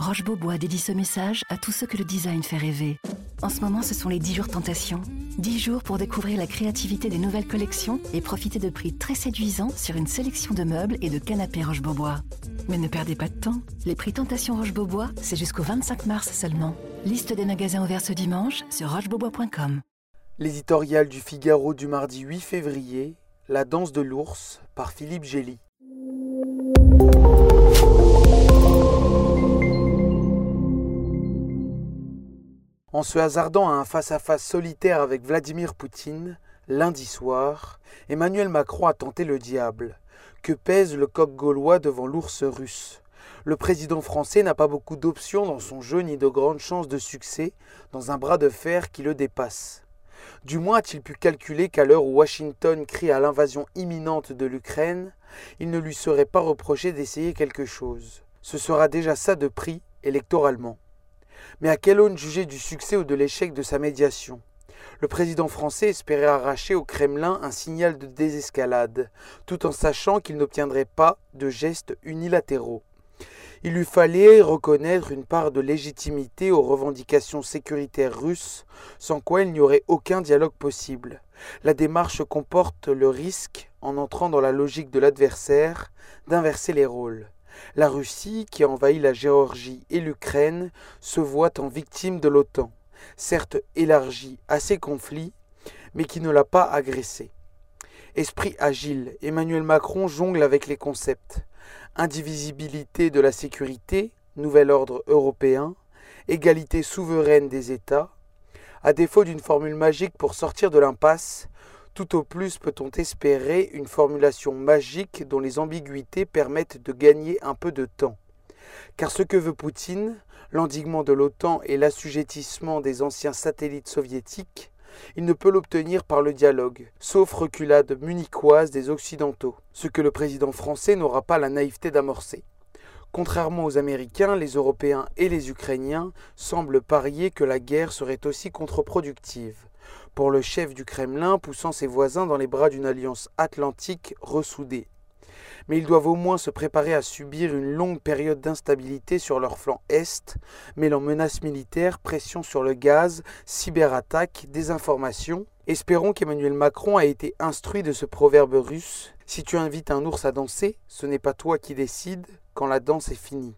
Roche Beaubois dédie ce message à tous ceux que le design fait rêver. En ce moment, ce sont les 10 jours tentation. 10 jours pour découvrir la créativité des nouvelles collections et profiter de prix très séduisants sur une sélection de meubles et de canapés Roche Beaubois. Mais ne perdez pas de temps. Les prix Tentation Roche Beaubois, c'est jusqu'au 25 mars seulement. Liste des magasins ouverts ce dimanche sur rochebeaubois.com. L'éditorial du Figaro du mardi 8 février, La danse de l'ours par Philippe Gély. En se hasardant à un face-à-face solitaire avec Vladimir Poutine, lundi soir, Emmanuel Macron a tenté le diable. Que pèse le coq gaulois devant l'ours russe? Le président français n'a pas beaucoup d'options dans son jeu ni de grandes chances de succès dans un bras de fer qui le dépasse. Du moins a-t-il pu calculer qu'à l'heure où Washington crie à l'invasion imminente de l'Ukraine, il ne lui serait pas reproché d'essayer quelque chose. Ce sera déjà ça de prix électoralement. Mais à quelle aune juger du succès ou de l'échec de sa médiation? Le président français espérait arracher au Kremlin un signal de désescalade, tout en sachant qu'il n'obtiendrait pas de gestes unilatéraux. Il lui fallait reconnaître une part de légitimité aux revendications sécuritaires russes, sans quoi il n'y aurait aucun dialogue possible. La démarche comporte le risque, en entrant dans la logique de l'adversaire, d'inverser les rôles. La Russie, qui a envahi la Géorgie et l'Ukraine, se voit en victime de l'OTAN, certes élargie à ces conflits, mais qui ne l'a pas agressée. Esprit agile, Emmanuel Macron jongle avec les concepts. Indivisibilité de la sécurité, nouvel ordre européen, égalité souveraine des États. À défaut d'une formule magique pour sortir de l'impasse, tout au plus peut-on espérer une formulation magique dont les ambiguïtés permettent de gagner un peu de temps. Car ce que veut Poutine, l'endiguement de l'OTAN et l'assujettissement des anciens satellites soviétiques, il ne peut l'obtenir par le dialogue, sauf reculade munichoise des Occidentaux, ce que le président français n'aura pas la naïveté d'amorcer. Contrairement aux Américains, les Européens et les Ukrainiens semblent parier que la guerre serait aussi contre-productive pour le chef du Kremlin poussant ses voisins dans les bras d'une alliance atlantique ressoudée. Mais ils doivent au moins se préparer à subir une longue période d'instabilité sur leur flanc est, mêlant menaces militaires, pression sur le gaz, cyberattaques, désinformation. Espérons qu'Emmanuel Macron a été instruit de ce proverbe russe Si tu invites un ours à danser, ce n'est pas toi qui décides quand la danse est finie.